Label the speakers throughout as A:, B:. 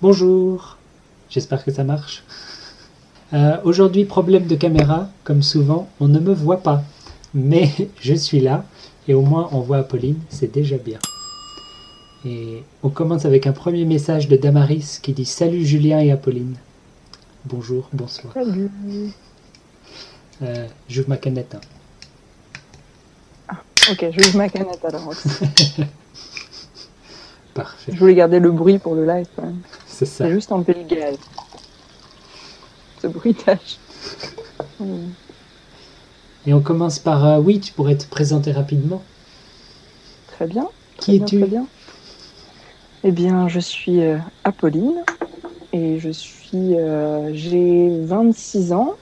A: Bonjour, j'espère que ça marche. Euh, Aujourd'hui, problème de caméra, comme souvent, on ne me voit pas. Mais je suis là, et au moins on voit Apolline, c'est déjà bien. Et on commence avec un premier message de Damaris qui dit Salut Julien et Apolline. Bonjour, bonsoir.
B: Salut.
A: Euh, J'ouvre ma canette. hein.
B: Ok, je ouvre ma canette alors.
A: Parfait,
B: Je voulais garder le bruit pour le live quand même.
A: C'est ça.
B: C'est juste enlever le gaz. Ce bruitage. Hmm.
A: Et on commence par euh, Oui, tu pourrais te présenter rapidement.
B: Très bien.
A: Qui
B: Très
A: es-tu.
B: Eh bien, je suis euh, Apolline et je suis, euh, j'ai 26 ans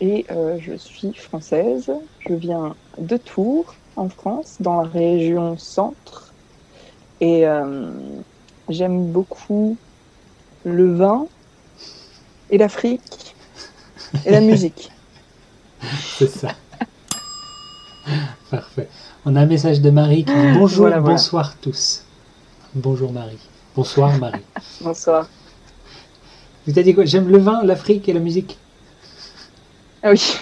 B: et euh, je suis française. Je viens de Tours, en France, dans la région centre. Et j'aime beaucoup le vin et l'Afrique et la musique.
A: C'est ça. Parfait. On a un message de Marie qui dit Bonjour,
B: Voilà, voilà.
A: bonsoir tous. Bonjour Marie. Bonsoir Marie.
B: Bonsoir.
A: Vous t'as dit quoi? J'aime le vin, l'Afrique et la musique.
B: Ah oui.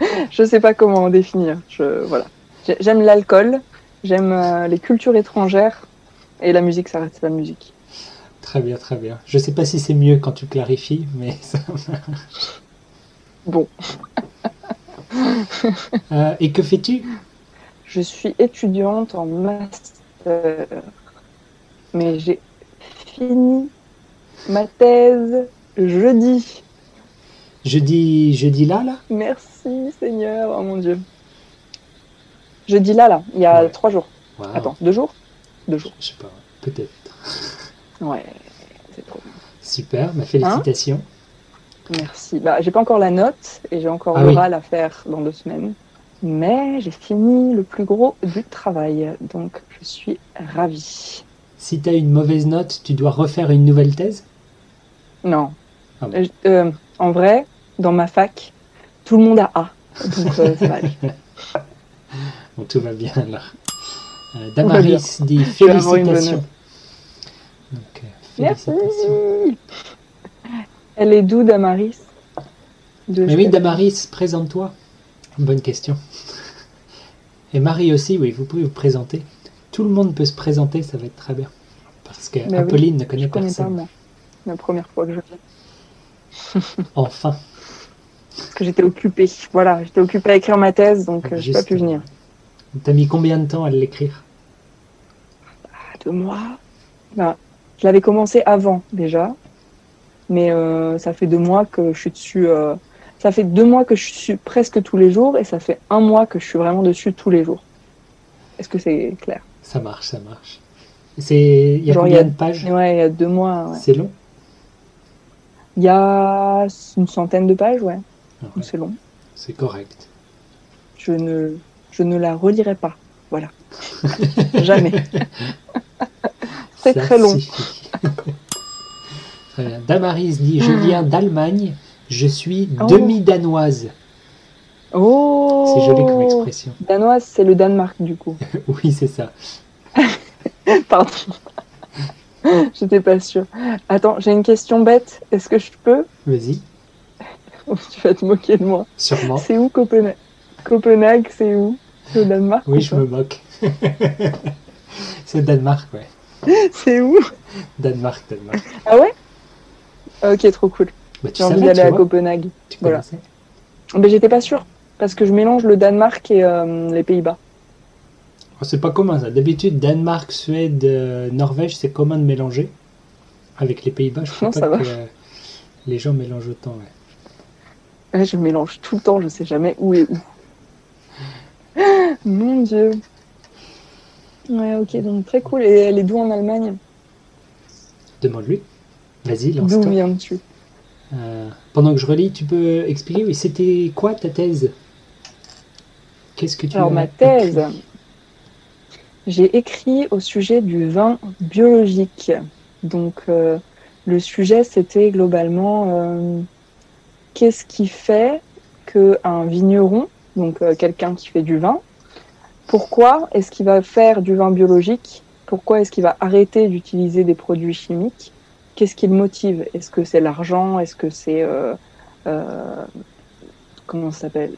B: je sais pas comment définir. Je, voilà. J'ai- J'aime l'alcool, j'aime euh, les cultures étrangères et la musique, ça reste la musique.
A: Très bien, très bien. Je sais pas si c'est mieux quand tu clarifies, mais ça marche.
B: Bon,
A: Euh, et que fais-tu?
B: Je suis étudiante en master, mais j'ai fini ma thèse jeudi.
A: Jeudi, jeudi là, là?
B: Merci Seigneur, oh mon Dieu. Jeudi là, là, il y a
A: Ouais.
B: trois jours. Attends, deux jours? Deux jours.
A: Je sais pas, peut-être.
B: Ouais, c'est trop bien.
A: Super, ma félicitations.
B: Merci. Bah, j'ai pas encore la note et j'ai encore
A: Ah oui.
B: l'oral à faire dans deux semaines. Mais j'ai fini le plus gros du travail, donc je suis ravie.
A: Si tu as une mauvaise note, tu dois refaire une nouvelle thèse?
B: Non.
A: Ah bon.
B: Euh, euh, en vrai, dans ma fac, tout le monde a A. Donc euh, ça va aller.
A: Bon, tout va bien là. Euh. Damaris dit félicitations. Donc, euh,
B: Merci. Elle est d'où, Damaris? De
A: Mais oui, Damaris, présente-toi. Bonne question. Et Marie aussi, oui, vous pouvez vous présenter. Tout le monde peut se présenter, ça va être très bien. Parce que
B: oui,
A: Apolline ne connaît
B: Je connais pas,
A: personne.
B: moi. La première fois que je viens.
A: Enfin,
B: Parce que j'étais occupée. Voilà, j'étais occupée à écrire ma thèse, donc euh, j'ai pas pu venir.
A: T'as mis combien de temps à l'écrire
B: deux mois. Je l'avais commencé avant déjà, mais euh, ça fait deux mois que je suis dessus. euh, ça fait deux mois que je suis presque tous les jours et ça fait un mois que je suis vraiment dessus tous les jours. Est-ce que c'est clair?
A: Ça marche, ça marche. C'est il y a
B: Genre, y
A: combien
B: a-
A: de pages?
B: Ouais, il y a deux mois. ouais.
A: C'est long?
B: Il y a une centaine de pages, ouais.
A: Ah ouais,
B: C'est long.
A: C'est correct.
B: Je ne, je ne la relirai pas. Voilà. Jamais. C'est très long.
A: suffit. Très bien. Damaris dit Je viens d'Allemagne, je suis
B: Oh.
A: demi-danoise.
B: Oh
A: C'est joli comme expression.
B: Danoise, c'est le Danemark du coup.
A: Oui, c'est ça.
B: Pardon. J'étais pas sûre. Attends, j'ai une question bête. Est-ce que je peux
A: Vas-y,
B: Tu vas te moquer de moi.
A: sûrement.
B: C'est où Copenhague? Copenhague, c'est où? C'est au Danemark
A: Oui,
B: ou
A: je me moque. c'est Danemark, ouais.
B: C'est où?
A: Danemark, Danemark.
B: Ah ouais? Ok, trop cool.
A: Bah,
B: J'ai envie d'aller à Copenhague.
A: tu
B: Voilà. Mais j'étais pas sûre. Parce que je mélange le Danemark et euh, les Pays-Bas.
A: Oh, c'est pas commun ça. D'habitude, Danemark, Suède, euh, Norvège, c'est commun de mélanger. Avec les Pays-Bas, je crois
B: Non,
A: pas
B: ça va.
A: que euh, les gens mélangent autant. ouais.
B: Ouais, je mélange tout le temps, je sais jamais où est où. Mon dieu. Ouais, ok, donc très cool. Et elle est d'où en Allemagne?
A: Demande-lui. Vas-y,
B: D'où
A: lance-toi.
B: viens-tu?
A: Euh, pendant que je relis, tu peux expliquer, oui, c'était quoi ta thèse? Qu'est-ce que tu
B: Alors,
A: as
B: ma thèse, j'ai écrit au sujet du vin biologique. Donc, euh, le sujet, c'était globalement euh, qu'est-ce qui fait qu'un vigneron, donc quelqu'un qui fait du vin, pourquoi est-ce qu'il va faire du vin biologique? Pourquoi est-ce qu'il va arrêter d'utiliser des produits chimiques? Qu'est-ce qui le motive? Est-ce que c'est l'argent? Est-ce que c'est euh, euh,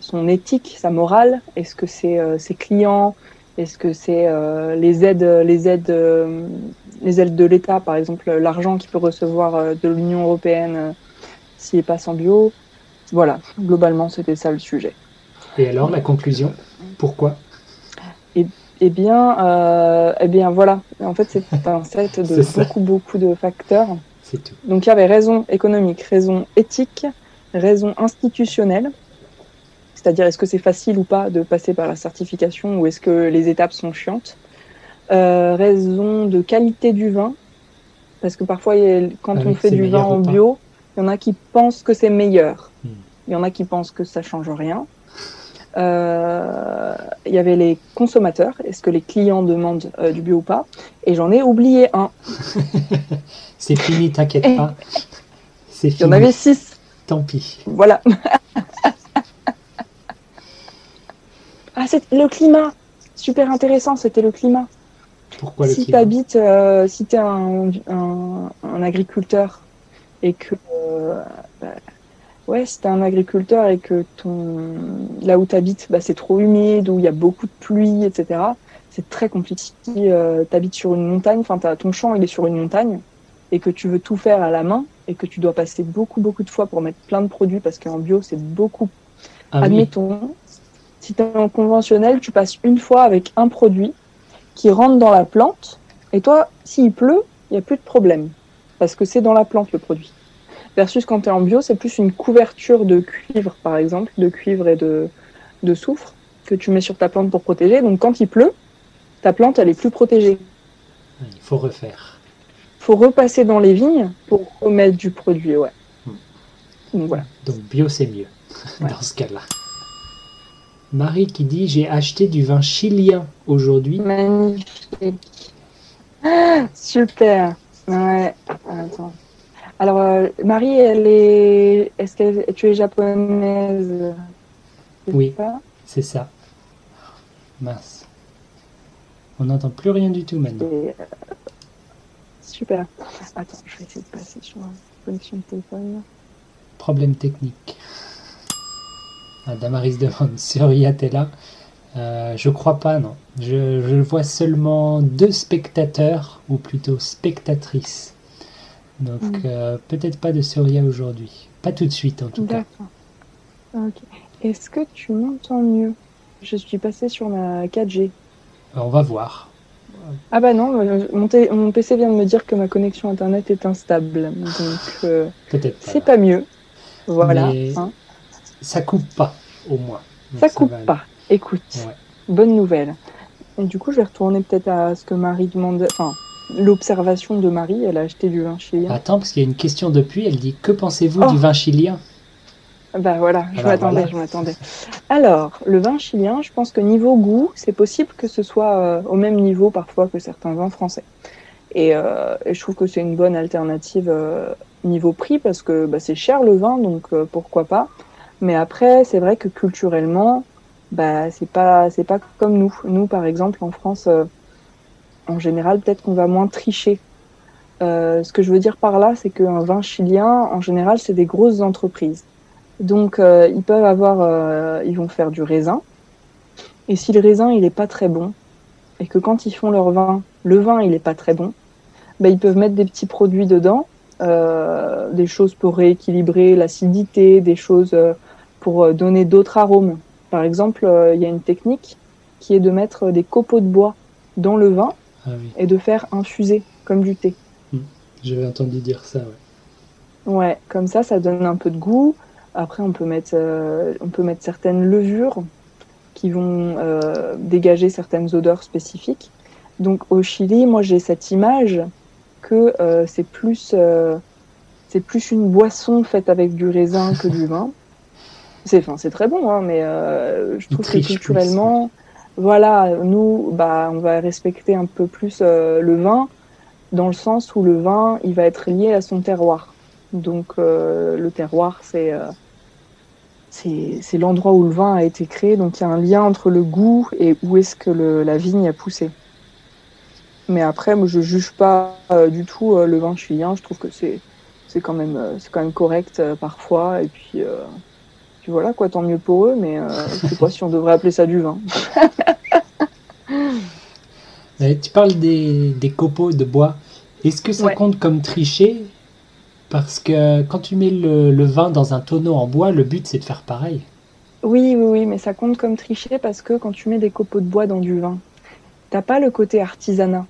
B: Son éthique, sa morale? Est-ce que c'est euh, ses clients? Est-ce que c'est les aides, les aides, de l'État, par exemple l'argent qu'il peut recevoir de l'Union européenne s'il passe en bio? Voilà, globalement c'était ça le sujet.
A: Et alors, la conclusion? Pourquoi?
B: Eh bien, euh, eh bien voilà. En fait, c'est un set de beaucoup, beaucoup de facteurs.
A: C'est tout.
B: Donc il y avait raison économique, raison éthique, raison institutionnelle. C'est-à-dire, est-ce que c'est facile ou pas de passer par la certification ou est-ce que les étapes sont chiantes? Euh, Raison de qualité du vin. Parce que parfois, quand
A: Ah
B: on fait du vin en bio, il y en a qui pensent que c'est meilleur.
A: Hmm.
B: Il y en a qui pensent que ça change rien. Euh, il y avait les consommateurs. Est-ce que les clients demandent euh, du bio ou pas? Et j'en ai oublié un.
A: C'est fini, t'inquiète pas. C'est
B: Il y en
A: fini.
B: avait six.
A: Tant pis.
B: Voilà. ah, c'est le climat. Super intéressant, c'était le climat.
A: Pourquoi le
B: si tu
A: climat?
B: habites, euh, si tu es un, un, un agriculteur et que. bah, ouais, si tu un agriculteur et que ton, là où tu habites, bah, c'est trop humide, où il y a beaucoup de pluie, etc., c'est très compliqué. Si tu habites sur une montagne, enfin, t'as- ton champ il est sur une montagne et que tu veux tout faire à la main et que tu dois passer beaucoup, beaucoup de fois pour mettre plein de produits parce qu'en bio, c'est beaucoup
A: Ah oui,
B: Admettons, si tu es en conventionnel, tu passes une fois avec un produit qui rentre dans la plante, et toi, s'il pleut, il n'y a plus de problème, parce que c'est dans la plante le produit. Versus quand tu es en bio, c'est plus une couverture de cuivre, par exemple, de cuivre et de, de soufre, que tu mets sur ta plante pour protéger. Donc quand il pleut, ta plante, elle est plus protégée.
A: il faut refaire.
B: faut repasser dans les vignes pour remettre du produit, ouais.
A: Hmm.
B: Donc voilà.
A: Donc bio, c'est mieux
B: Ouais.
A: dans ce cas-là. Marie qui dit J'ai acheté du vin chilien aujourd'hui.
B: Magnifique. Ah, Super. Ouais. Attends. Alors, euh, Marie, elle est. Est-ce que tu es japonaise?
A: Oui. C'est ça. Mince. On n'entend plus rien du tout maintenant.
B: Et, euh, Super. Attends, je vais essayer de passer sur la connexion de téléphone.
A: Problème technique. Ah, Damaris demande Surya, t'es là Euh, Je crois pas, non. Je, je vois seulement deux spectateurs, ou plutôt spectatrices. Donc
B: Mm.
A: euh, peut-être pas de Surya aujourd'hui. Pas tout de suite en tout cas.
B: D'accord. Est-ce que tu m'entends mieux? Je suis passée sur ma 4G.
A: On va voir.
B: Ah bah non, euh, mon, PC vient de me dire que ma connexion internet est instable. Donc euh,
A: Peut-être pas.
B: c'est pas mieux. Voilà.
A: Mais
B: hein.
A: Ça coupe pas, au moins. Donc
B: Ça coupe
A: aller.
B: pas. Écoute,
A: Ouais.
B: bonne nouvelle. Et du coup, je vais retourner peut-être à ce que Marie demande. Enfin, l'observation de Marie. Elle a acheté du vin chilien.
A: Attends, parce qu'il y a une question depuis. Elle dit Que pensez-vous
B: Oh.
A: du vin chilien?
B: Bah voilà, je
A: Alors,
B: m'attendais,
A: voilà.
B: je m'attendais. Alors, le vin chilien, je pense que niveau goût, c'est possible que ce soit euh, au même niveau parfois que certains vins français. Et, euh, et je trouve que c'est une bonne alternative euh, niveau prix parce que bah, c'est cher le vin, donc pourquoi pas. Mais après, c'est vrai que culturellement, bah c'est pas c'est pas comme nous. Nous, par exemple, en France, en général, peut-être qu'on va moins tricher. Euh, ce que je veux dire par là, c'est qu'un vin chilien, en général, c'est des grosses entreprises. Donc, euh, ils peuvent avoir, euh, ils vont faire du raisin. Et si le raisin, il est pas très bon, et que quand ils font leur vin, le vin, il est pas très bon, bah, ils peuvent mettre des petits produits dedans, des choses pour rééquilibrer l'acidité, des choses pour donner d'autres arômes. Par exemple, il y a une technique qui est de mettre des copeaux de bois dans le vin
A: Ah oui,
B: et de faire infuser comme du thé.
A: j'avais entendu dire ça. ouais.
B: Ouais, comme ça, ça donne un peu de goût. Après, on peut mettre, euh, on peut mettre certaines levures qui vont euh, dégager certaines odeurs spécifiques. Donc, au Chili, moi, j'ai cette image que euh, c'est plus, c'est plus une boisson faite avec du raisin que du vin. C'est, enfin, c'est très bon, hein, mais je trouve que
A: plus,
B: culturellement, voilà, nous, bah, on va respecter un peu plus euh, le vin dans le sens où le vin, il va être lié à son terroir. Donc euh, le terroir, c'est euh, l'endroit où le vin a été créé. Donc il y a un lien entre le goût et où est-ce que la vigne a poussé. Mais après, moi, je juge pas euh, du tout le vin chilien. Je trouve que c'est quand même quand même correct parfois. Et puis, puis voilà quoi, tant mieux pour eux. Mais euh, je sais pas si on devrait appeler ça du vin.
A: Tu parles des, des copeaux de bois. Est-ce que ça
B: Ouais.
A: compte comme tricher? Parce que quand tu mets le, le vin dans un tonneau en bois, le but c'est de faire pareil.
B: Oui, oui, oui, mais ça compte comme tricher parce que quand tu mets des copeaux de bois dans du vin, t'as pas le côté artisanat.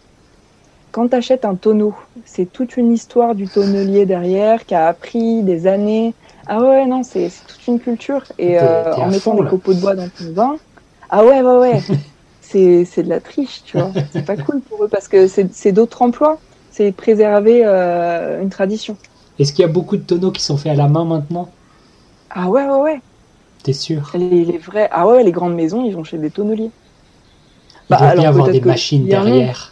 B: Quand tu achètes un tonneau, c'est toute une histoire du tonnelier derrière qui a appris des années. Ah ouais, non, c'est toute une culture. Et euh, en mettant
A: fond,
B: des copeaux de bois dans ton vin, ah ouais, ouais, ouais, c'est c'est de la triche, tu vois. C'est pas cool pour eux parce que c'est d'autres emplois. C'est préserver euh, une tradition.
A: Est-ce qu'il y a beaucoup de tonneaux qui sont faits à la main maintenant?
B: Ah ouais, ouais, ouais.
A: T'es sûr?
B: Les, les vrais, ah ouais, les grandes maisons, ils vont chez des tonneliers.
A: Il
B: Bah,
A: doit
B: alors
A: bien avoir des machines derrière.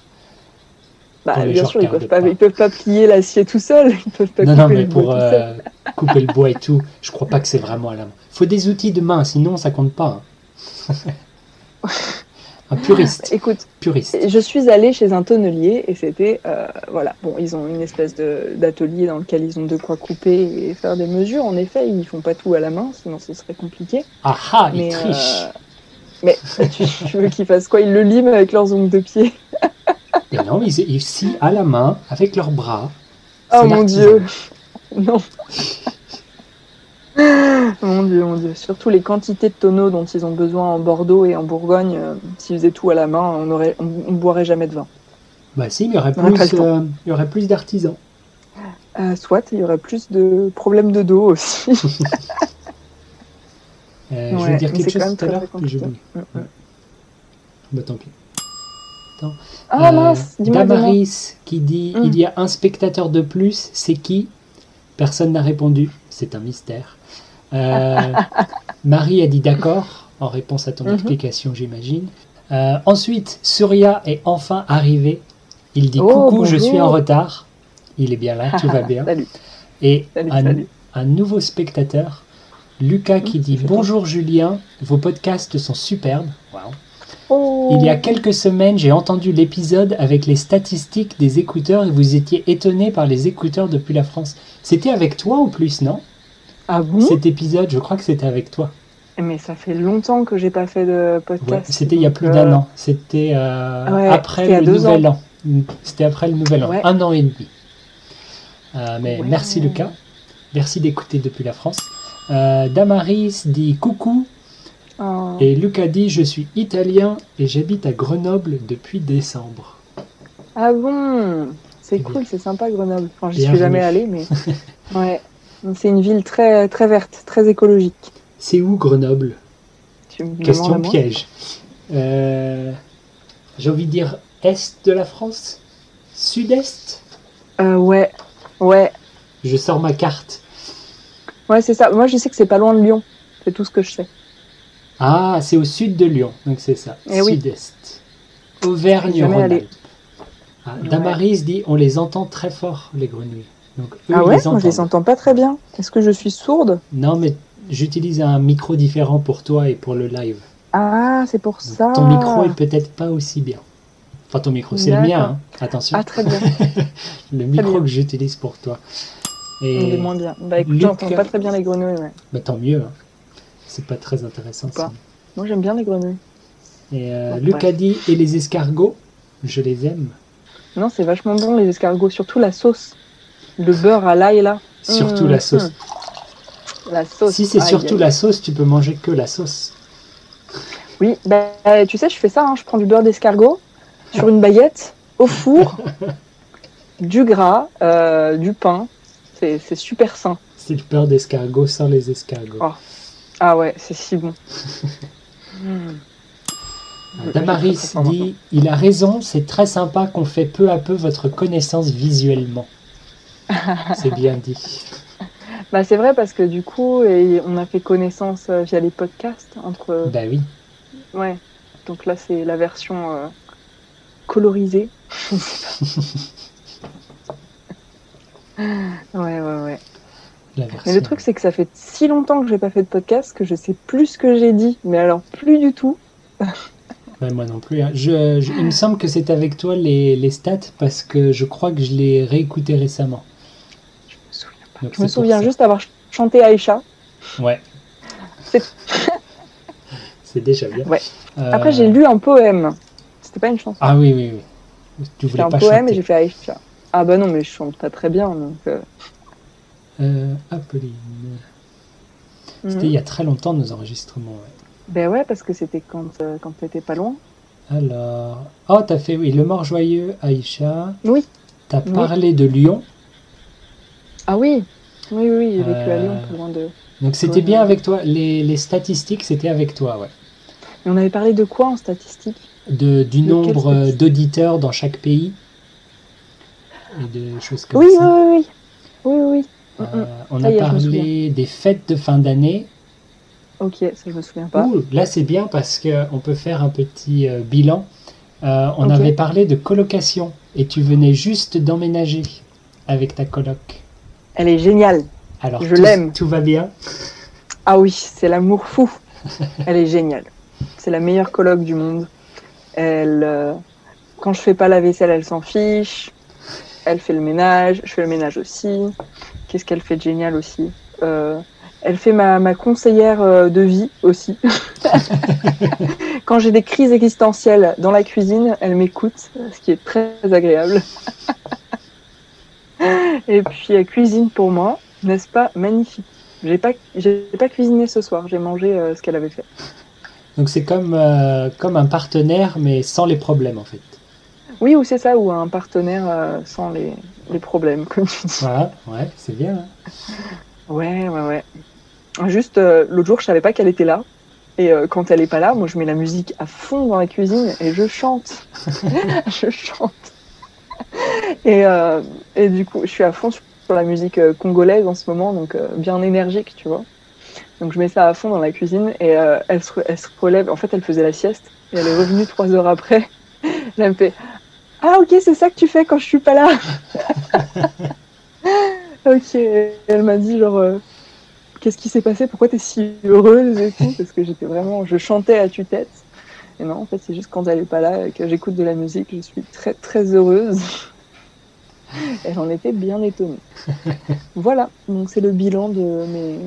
B: Bah, bien sûr, ils peuvent pas, ils peuvent pas plier l'acier tout seul. Ils peuvent pas
A: Non, non,
B: couper
A: mais
B: le bois
A: pour
B: tout seul.
A: euh, couper le bois et tout, je crois pas que c'est vraiment à la main. faut des outils de main, sinon ça compte pas. hein. Un puriste.
B: Écoute,
A: Puriste.
B: je suis allée chez un tonnelier et c'était, euh, voilà, bon, ils ont une espèce d'atelier dans lequel ils ont de quoi couper et faire des mesures. En effet, ils font pas tout à la main, sinon ce serait compliqué.
A: Ah ah, il
B: Mais,
A: triche.
B: euh, mais tu, tu veux qu'ils fassent quoi? Ils le liment avec leurs ongles de pied.
A: Et non, ils, ils scient à la main, avec leurs bras.
B: Oh mon dieu Non Mon dieu, mon dieu. Surtout les quantités de tonneaux dont ils ont besoin en Bordeaux et en Bourgogne. euh, S'ils faisaient tout à la main, on on boirait jamais de vin.
A: Bah si, mais il y aurait plus, euh, il y aurait plus d'artisans.
B: Euh, soit il y aurait plus de problèmes de dos aussi.
A: Euh, je
B: Ouais,
A: voulais dire
B: mais
A: quelque chose tout à l'heure, mais.
B: Mm, mm.
A: Bah tant pis.
B: Ah
A: Euh,
B: mince, dis-moi. dis-moi.
A: Damaris qui dit
B: Mm.
A: il y a un spectateur de plus, c'est qui? Personne n'a répondu, c'est un mystère. Euh, Marie a dit d'accord en réponse à ton
B: Mhm.
A: explication, j'imagine. Euh, ensuite, Surya est enfin arrivé. Il dit
B: Oh,
A: coucou, je suis en retard. Il est bien là, tout va bien.
B: Salut,
A: Et
B: salut,
A: un,
B: salut.
A: un nouveau spectateur, Lucas, qui
B: Mm,
A: dit bonjour Julien, vos podcasts sont superbes. Waouh.
B: Oh.
A: Il y a quelques semaines, j'ai entendu l'épisode avec les statistiques des écouteurs et vous étiez étonné par les écouteurs depuis la France. C'était avec toi en plus, non?
B: Ah bon?
A: Cet épisode, je crois que c'était avec toi.
B: Mais ça fait longtemps que j'ai pas fait de
A: Ouais,
B: podcast.
A: c'était il y a plus d'un
B: euh,
A: an. C'était euh,
B: ouais,
A: après
B: c'était il y a
A: le nouvel an. C'était après le nouvel an. Un an et demi. Euh, mais merci Lucas. Merci d'écouter depuis la France. Damaris dit coucou
B: oh.
A: et Lucas dit je suis italien et j'habite à Grenoble depuis décembre.
B: Ah bon? C'est cool, c'est sympa Grenoble. Enfin, j'y
A: Bienvenue.
B: suis jamais allée, mais ouais, c'est une ville très très verte, très écologique.
A: C'est où Grenoble?
B: Tu me
A: Question piège. Euh, J'ai envie de dire est de la France? Sud-est?
B: Euh, ouais, ouais,
A: Je sors ma carte.
B: ouais, c'est ça. Moi, je sais que c'est pas loin de Lyon. C'est tout ce que je sais.
A: Ah, c'est au sud de Lyon, donc c'est ça.
B: Eh.
A: Sud-est. Auvergne-Rhône-Alpes. Ah,
B: Ouais.
A: Damaris dit on les entend très fort, les grenouilles. Donc, eux,
B: ah ouais,
A: les
B: moi je les entends pas très bien. Est-ce que je suis sourde?
A: Non, mais j'utilise un micro différent pour toi et pour le live.
B: Ah, c'est pour
A: Donc,
B: ça.
A: Ton micro est peut-être pas aussi bien. Enfin, ton micro, c'est le mien, hein. attention.
B: Ah, très bien.
A: le micro
B: bien.
A: que j'utilise pour toi.
B: Il est
A: Et
B: moins bien. Bah écoute, j'entends pas très bien les grenouilles. Ouais.
A: bah, tant mieux. hein. C'est pas très intéressant.
B: Pas.
A: ça.
B: Moi, j'aime bien les grenouilles.
A: Et euh,
B: Ouais.
A: Et les escargots, je les aime.
B: Non, c'est vachement bon les escargots, surtout la sauce. Le beurre à l'ail là.
A: Surtout
B: Mmh,
A: la sauce.
B: mmh. La sauce.
A: Si c'est surtout
B: aïe.
A: la sauce, tu peux manger que la sauce.
B: Oui, bah, tu sais, je fais ça. hein. Je prends du beurre d'escargot sur une baguette, au four, du gras, euh, du pain. C'est c'est super sain.
A: C'est le beurre d'escargot sans les escargots.
B: Oh. Ah ouais, c'est si bon.
A: Damaris dit il a raison, c'est très sympa qu'on fait peu à peu votre connaissance visuellement. c'est bien dit.
B: Bah, c'est vrai parce que du coup, et on a fait connaissance euh, via les podcasts entre.
A: Bah oui.
B: Ouais. Donc là, c'est la version euh, colorisée. ouais, ouais, ouais.
A: La
B: Mais le truc, c'est que ça fait si longtemps que j'ai pas fait de podcast que je sais plus ce que j'ai dit, mais alors plus du tout.
A: Ben, moi non plus. hein. Je, je- il me semble que c'est avec toi les, les stats parce que je crois que je l'ai réécouté récemment.
B: Je me souviens pas.
A: Donc
B: Je me souviens juste avoir ch- chanté Aïcha.
A: Ouais.
B: C'est-
A: déjà bien.
B: Ouais.
A: Euh,
B: Après, j'ai lu un poème. C'était pas une chanson.
A: Ah oui, oui, oui. Tu
B: J'ai fait
A: voulais
B: un
A: pas
B: poème
A: chanter.
B: et j'ai fait Aïcha. Ah bah non, mais je chante pas très bien. Donc, euh,
A: Euh, Apolline. C'était il y a très longtemps nos enregistrements. ouais.
B: Ben ouais, parce que c'était quand, euh, quand t'étais pas loin.
A: Alors. Oh, t'as fait, oui, Le Mort Joyeux, Aïcha.
B: Oui.
A: T'as
B: Oui.
A: parlé de Lyon.
B: Ah oui Oui, oui, j'ai vécu à Lyon, pas loin de...
A: Donc c'était bien avec toi. Les, les statistiques, c'était avec toi, ouais.
B: Mais on avait parlé de quoi en statistique
A: De, du
B: De
A: nombre d'auditeurs dans chaque pays? Et de choses comme
B: oui,
A: ça.
B: oui, oui. Oui, oui, oui. Mm,
A: Euh,
B: mm.
A: on
B: Ça
A: a parlé des fêtes de fin d'année.
B: Ok, ça je me souviens pas.
A: Ouh, là c'est bien parce qu'on peut faire un petit euh, bilan. Euh, on avait parlé de colocation et tu venais juste d'emménager avec ta coloc.
B: Elle est géniale.
A: Alors
B: Je l'aime.
A: tout va bien?
B: Ah oui, c'est l'amour fou. Elle est géniale. C'est la meilleure coloc du monde. Elle, euh, quand je fais pas la vaisselle, elle s'en fiche. Elle fait le ménage. Je fais le ménage aussi. Qu'est-ce qu'elle fait de génial aussi Euh, Elle fait ma, conseillère euh, de vie aussi. quand j'ai des crises existentielles dans la cuisine, elle m'écoute, ce qui est très agréable. Et puis elle cuisine pour moi, n'est-ce pas magnifique? J'ai pas, pas cuisiné ce soir, j'ai mangé euh, ce qu'elle avait fait.
A: Donc c'est comme un partenaire mais sans les problèmes en fait.
B: Oui, ou c'est ça, ou un partenaire euh, sans les, les problèmes, comme tu dis.
A: Voilà, ouais, c'est bien. hein.
B: Ouais, ouais, ouais. Juste, euh, l'autre jour, je savais pas qu'elle était là. Et euh, quand elle est pas là, moi, je mets la musique à fond dans la cuisine et je chante. je chante. Et, et du coup, je suis à fond sur la musique congolaise en ce moment, donc bien énergique, tu vois. Donc je mets ça à fond dans la cuisine et elle, se, elle se relève. En fait, elle faisait la sieste et elle est revenue trois heures après. Elle me fait Ah, ok, c'est ça que tu fais quand je suis pas là. ok. Elle m'a dit genre euh, Qu'est-ce qui s'est passé? Pourquoi t'es si heureuse et tout? Parce que j'étais vraiment, je chantais à tue-tête. Et non, en fait, c'est juste quand elle est pas là et que j'écoute de la musique, je suis très très heureuse. Et j'en étais bien étonnée. voilà, donc c'est le bilan de mes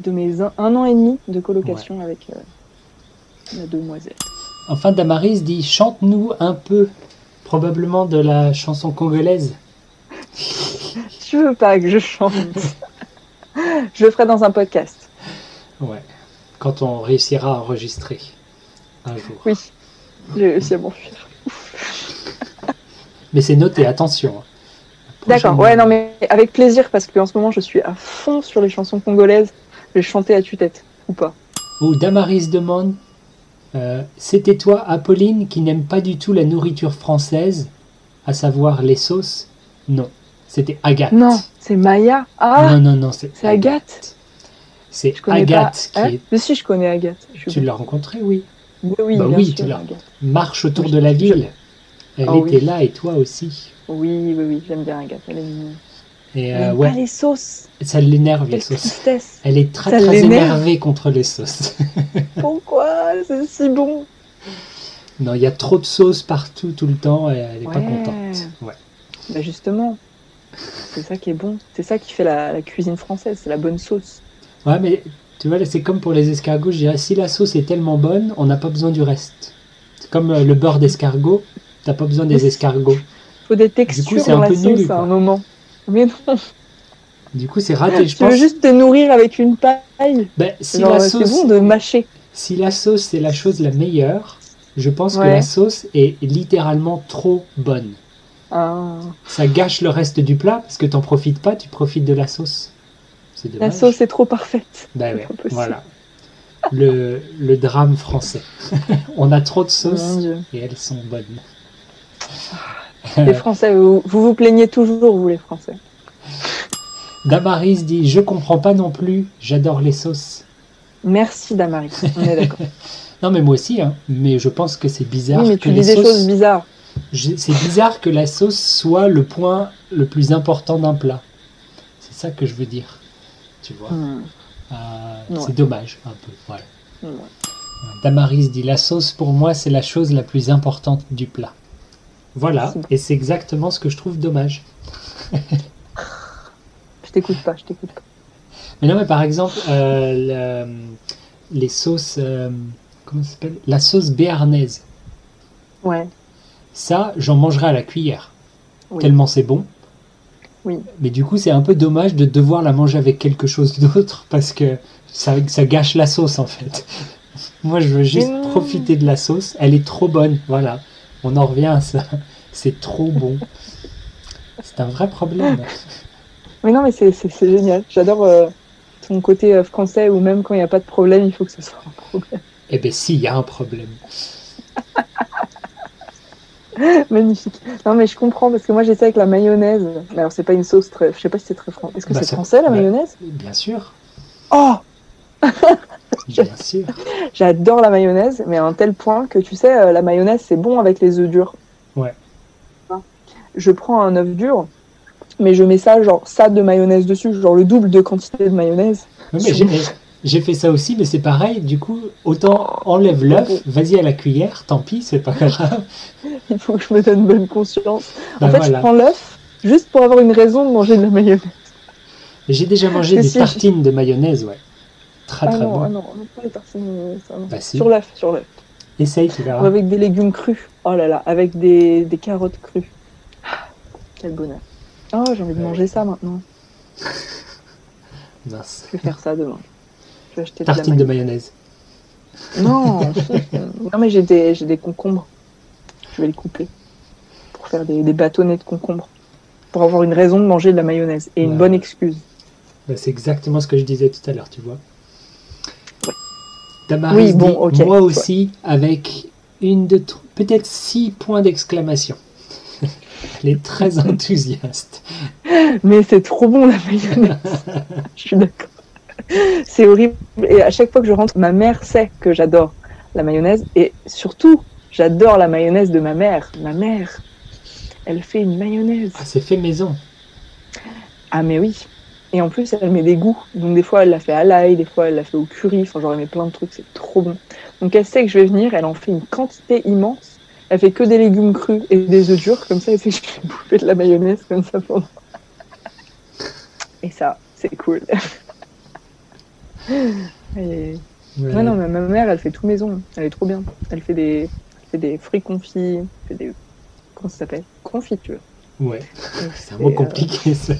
B: de mes un, un an et demi de colocation avec euh, la demoiselle.
A: Enfin, Damaris dit chante-nous un peu, probablement de la chanson congolaise.
B: Tu veux pas que je chante? Je le ferai dans un podcast.
A: Ouais, quand on réussira à enregistrer un jour.
B: Oui, j'ai réussi à m'enfuir.
A: Mais c'est noté, attention. hein.
B: D'accord, ouais, non, mais avec plaisir parce qu'en ce moment je suis à fond sur les chansons congolaises. Je vais chanter à tue-tête, ou pas.
A: Ou Damaris demande euh, C'était toi, Apolline, qui n'aime pas du tout la nourriture française, à savoir les sauces? Non, c'était Agathe.
B: Non, c'est Maya. Ah,
A: non, non, non, c'est
B: c'est Agathe.
A: C'est Agathe
B: pas. Hein
A: qui est.
B: Mais si, je connais Agathe. Je
A: Tu l'as rencontrée, oui.
B: Oui, oui,
A: Bah oui,
B: sûr,
A: tu l'as.
B: Agathe.
A: Marche autour
B: Oui,
A: de la ville. Elle
B: Ah
A: était
B: oui.
A: là et toi aussi.
B: Oui, oui, oui, j'aime bien Agathe. Elle est mignonne.
A: Et
B: Elle
A: euh, ouais,
B: les sauces.
A: ça l'énerve les sauces.
B: tristesse.
A: Elle est très
B: Ça
A: très
B: l'énerve.
A: énervée contre les sauces.
B: Pourquoi C'est si bon?
A: non, il y a trop de sauce partout tout le temps et elle est pas contente. Ouais.
B: Bah justement, c'est ça qui est bon. C'est ça qui fait la, la cuisine française, c'est la bonne sauce.
A: Ouais, mais tu vois, c'est comme pour les escargots. Je dirais, si la sauce est tellement bonne, on n'a pas besoin du reste. C'est comme euh, le beurre d'escargot. T'as pas besoin des escargots.
B: Faut des textures
A: c'est un
B: dans la
A: peu
B: sauce
A: nul,
B: à un moment. Mais non,
A: Du coup, c'est raté. Je
B: tu veux
A: pense.
B: juste te nourrir avec une paille.
A: Ben, si,
B: Genre,
A: la
B: c'est
A: sauce,
B: bon de mâcher.
A: si la sauce c'est la chose la meilleure, je pense que la sauce est littéralement trop bonne.
B: Ah.
A: Ça gâche le reste du plat parce que t'en profites pas, tu profites de la sauce. C'est
B: La sauce est trop parfaite.
A: Ben
B: c'est
A: ouais, voilà. Le, le drame français. On a trop de sauce
B: mon Dieu.
A: et elles sont bonnes.
B: Les Français, vous, vous vous plaignez toujours, vous les Français.
A: Damaris dit Je comprends pas non plus, j'adore les sauces.
B: Merci Damari, on est d'accord.
A: Non, mais moi aussi, hein. mais je pense que c'est bizarre
B: oui, mais
A: que
B: tu
A: les
B: dis des
A: sauces.
B: choses bizarres.
A: C'est bizarre que la sauce soit le point le plus important d'un plat. C'est ça que je veux dire. Tu vois
B: Hmm.
A: Euh,
B: Ouais.
A: C'est dommage, un peu. Voilà.
B: Ouais.
A: Damaris dit la sauce pour moi c'est la chose la plus importante du plat. Voilà, et c'est exactement ce que je trouve dommage.
B: Je t'écoute pas, je t'écoute pas.
A: Mais non, mais par exemple, euh, le- les sauces, euh, comment ça s'appelle? La sauce béarnaise.
B: Ouais.
A: Ça, j'en mangerai à la cuillère,
B: Oui.
A: tellement c'est bon.
B: Oui.
A: Mais du coup, c'est un peu dommage de devoir la manger avec quelque chose d'autre parce que ça, ça gâche la sauce en fait. Moi, je veux juste profiter de la sauce. Elle est trop bonne, voilà. On en revient à ça. C'est trop bon. C'est un vrai problème.
B: Mais non, mais c'est génial. J'adore euh, ton côté euh, français où même quand il n'y a pas de problème, il faut que ce soit un problème.
A: Eh ben, si, il y a un problème.
B: Magnifique. Non, mais je comprends parce que moi j'essaie avec la mayonnaise. Mais alors, c'est pas une sauce très. Je sais pas si c'est très français. Est-ce que
A: Bah,
B: c'est
A: ça-
B: français la mayonnaise?
A: Bien sûr,
B: Oh
A: bien.
B: J'adore la mayonnaise, mais à un tel point que tu sais, euh, la mayonnaise c'est bon avec les œufs durs.
A: Ouais.
B: Je prends un œuf dur, mais je mets ça, genre ça de mayonnaise dessus, genre le double de quantité de mayonnaise.
A: Oui, mais j'ai- j'ai fait ça aussi, mais c'est pareil. Du coup, autant enlève l'œuf, vas-y à la cuillère, tant pis, c'est pas grave.
B: Il faut que je me donne bonne conscience.
A: Bah
B: en fait,
A: voilà.
B: je prends l'œuf juste pour avoir une raison de manger de la mayonnaise.
A: J'ai déjà mangé des
B: si,
A: tartines de mayonnaise, ouais. Très
B: Ah
A: très
B: non,
A: bon.
B: ah non, non, pas les tartines, ça, non.
A: Bah si,
B: Sur l'œuf, sur l'œuf.
A: essaye, tu verras.
B: avec des légumes crus. Oh là là, avec des, des carottes crues. Ah, Quel bonheur. Oh, j'ai envie de
A: Ouais.
B: manger ça maintenant.
A: Mince.
B: Je vais faire ça demain. Je vais acheter de la
A: Tartines de
B: mayonnaise.
A: mayonnaise.
B: Non, non mais j'ai des, j'ai des concombres. Je vais les couper pour faire des, des bâtonnets de concombres. Pour avoir une raison de manger de la mayonnaise et une bonne excuse.
A: Bah, c'est exactement ce que je disais tout à l'heure, tu vois. Damaris
B: Oui, bon,
A: dit,
B: ok.
A: moi aussi, avec une de tr- peut-être six points d'exclamation. Elle est très enthousiaste.
B: Mais c'est trop bon la mayonnaise. je suis d'accord. C'est horrible. Et à chaque fois que je rentre, ma mère sait que j'adore la mayonnaise. Et surtout, j'adore la mayonnaise de ma mère. Ma mère, elle fait une mayonnaise.
A: Ah, c'est fait maison.
B: Ah mais oui. Et en plus, elle met des goûts. Donc des fois, elle l'a fait à l'ail, des fois, elle l'a fait au curry. Enfin, elle met plein de trucs, c'est trop bon. Donc elle sait que je vais venir, elle en fait une quantité immense. Elle fait que des légumes crus et des œufs durs, comme ça, elle sait que je vais bouffer de la mayonnaise comme ça pendant. Et ça, c'est cool. Et...
A: Ouais.
B: Ouais, non, mais ma mère, elle fait tout maison. Elle est trop bien. Elle fait des, elle fait des fruits confits, elle fait des, comment ça s'appelle? Confiture.
A: Ouais, c'est un mot
B: euh,
A: compliqué ça.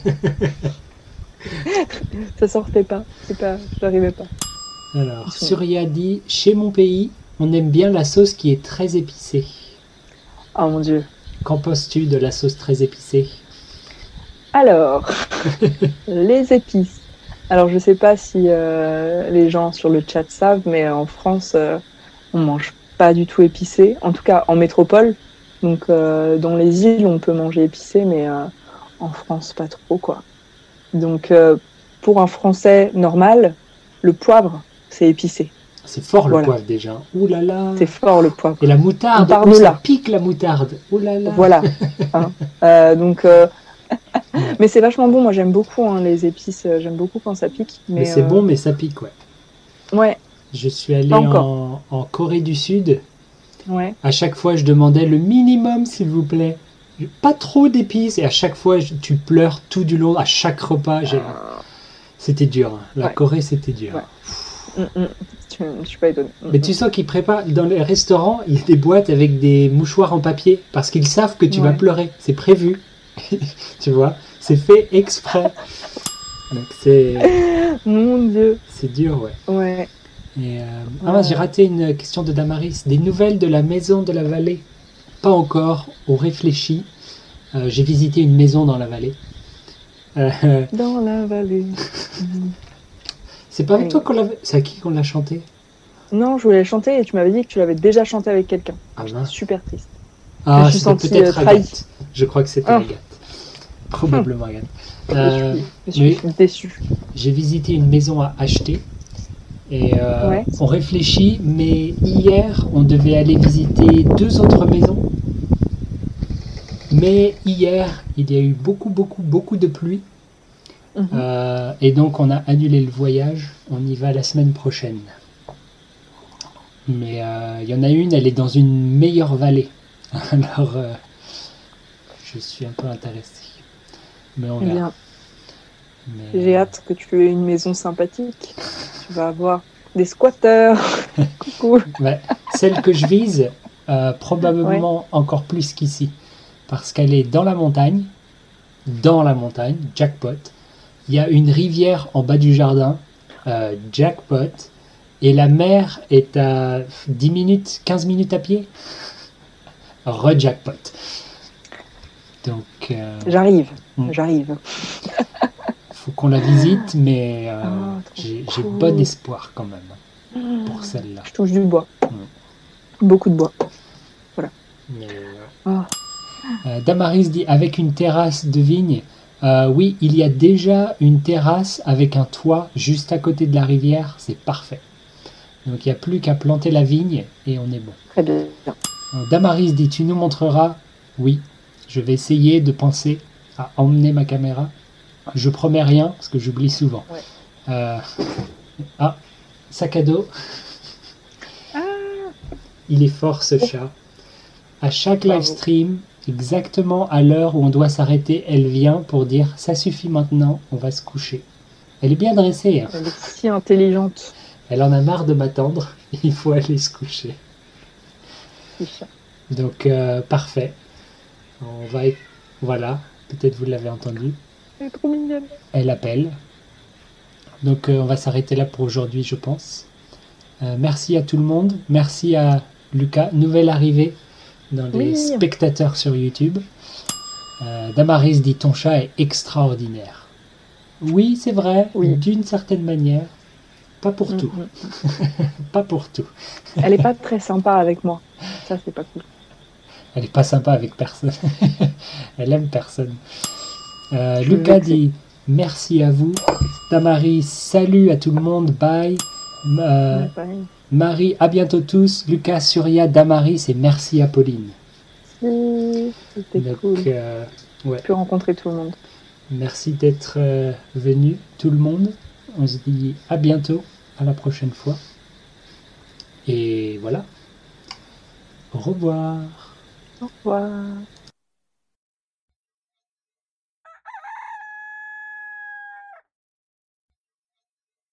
B: Ça sortait pas. C'est pas, j'arrivais pas.
A: Alors,
B: sont-
A: Surya dit Chez mon pays, on aime bien la sauce qui est très épicée.
B: Oh mon dieu.
A: Qu'en penses-tu de la sauce très épicée
B: Alors, les épices. Alors, je sais pas si euh, les gens sur le chat savent, mais en France, euh, on mange pas du tout épicé. En tout cas, en métropole. Donc, euh, dans les îles, on peut manger épicé, mais euh, en France, pas trop, quoi. Donc, euh, pour un Français normal, le poivre, c'est épicé.
A: C'est fort le
B: Voilà.
A: poivre déjà. Ouh là là
B: C'est fort, le poivre.
A: Et la moutarde,
B: On de
A: ça
B: là.
A: pique la moutarde. Ouh là là
B: Voilà. Hein. Euh, donc, euh, mais c'est vachement bon. Moi, j'aime beaucoup hein, les épices. J'aime beaucoup quand ça pique. Mais,
A: Mais, c'est bon, mais ça pique, ouais.
B: Ouais,
A: Je suis allé en Corée du Sud.
B: ouais.
A: À chaque fois, je demandais le minimum, s'il vous plaît. Pas trop d'épices. Et à chaque fois, tu pleures tout du long. À chaque repas, c'était dur. hein. La
B: Ouais.
A: Corée, c'était dur.
B: Ouais. Mm, mm. Je suis pas étonnée. Mm,
A: Mais tu sens qu'ils préparent dans les restaurants, il y a des boîtes avec des mouchoirs en papier parce qu'ils savent que tu vas pleurer. C'est prévu. tu vois, c'est fait exprès. Donc c'est
B: Mon Dieu.
A: c'est dur, ouais.
B: Ouais.
A: Et, euh, Ah j'ai raté une question de Damaris. Des nouvelles de la maison de la vallée Pas encore. On réfléchit. Euh, j'ai visité une maison dans la vallée. Euh,
B: Dans la vallée.
A: c'est pas avec toi qu'on l'a. C'est à qui qu'on l'a chanté?
B: Non, je voulais chanter et tu m'avais dit que tu l'avais déjà chanté avec quelqu'un.
A: Ah
B: super triste.
A: Ah,
B: me suis sentie,
A: peut-être
B: euh.
A: Agathe. Je crois que c'était
B: Ah.
A: Agathe. Probablement Agathe.
B: Je
A: Euh,
B: suis, je déçue.
A: J'ai visité une maison à acheter. Et euh,
B: Ouais.
A: on réfléchit, mais hier, on devait aller visiter deux autres maisons. Mais hier, il y a eu beaucoup, beaucoup, beaucoup de pluie.
B: Mhm.
A: Euh, et donc, on a annulé le voyage. On y va la semaine prochaine. Mais euh, il y en a une, elle est dans une meilleure vallée. Alors, je suis un peu intéressé. Mais on
B: Eh
A: verra.
B: j'ai hâte que tu aies une maison sympathique. Tu vas avoir des squatteurs. Coucou.
A: Ouais, celle que je vise, euh, probablement encore plus qu'ici. Parce qu'elle est dans la montagne. Dans la montagne, jackpot. Il y a une rivière en bas du jardin, euh, jackpot. Et la mer est à 10 minutes, 15 minutes à pied. Re-jackpot. Donc, euh,
B: J'arrive.
A: Mm.
B: J'arrive.
A: faut qu'on la visite, mais euh,
B: Ah,
A: j'ai
B: cool.
A: bon espoir quand même pour celle-là.
B: Je touche du bois. Beaucoup de bois.
A: Mais, euh,
B: Ah.
A: Euh, Damaris dit avec une terrasse de vigne. Euh, oui, il y a déjà une terrasse avec un toit juste à côté de la rivière, c'est parfait. Donc il n'y a plus qu'à planter la vigne et on est bon.
B: Très bien.
A: Damaris dit tu nous montreras Oui, je vais essayer de penser à emmener ma caméra. Je promets rien parce que j'oublie souvent.
B: Ouais.
A: Euh, ah, sac à dos.
B: Ah.
A: Il est fort ce chat. À chaque live stream, exactement à l'heure où on doit s'arrêter, elle vient pour dire ça suffit maintenant, on va se coucher. Elle est bien dressée, hein.
B: Elle est si intelligente.
A: elle en a marre de m'attendre, il faut aller se coucher. Donc euh, parfait. On va être... Voilà, peut-être vous l'avez entendu.
B: Elle est trop mignonne.
A: Elle appelle. Donc euh, on va s'arrêter là pour aujourd'hui, je pense. Euh, merci à tout le monde. Merci à Lucas, nouvelle arrivée dans les
B: Oui.
A: spectateurs sur YouTube. Euh, Damaris dit ton chat est extraordinaire. Oui, c'est vrai,
B: Oui.
A: d'une certaine manière. Pas pour tout,
B: Mhm.
A: pas pour tout.
B: Elle est pas très sympa avec moi. Ça, c'est pas cool.
A: Elle est pas sympa avec personne. Elle aime personne. Euh, Lucas dit merci à vous. Tamaris, salut à tout le monde. Bye. Euh,
B: Ouais.
A: Marie, à bientôt tous. Lucas, Surya, Damaris et merci à Pauline.
B: C'était cool.
A: euh,
B: J'ai pu rencontrer tout le monde.
A: merci d'être euh, venus, tout le monde. On se dit à bientôt, à la prochaine fois. Et voilà. Au revoir.
B: Au revoir.